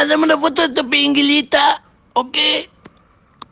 mana-mana foto tepi inggil kita. Okey?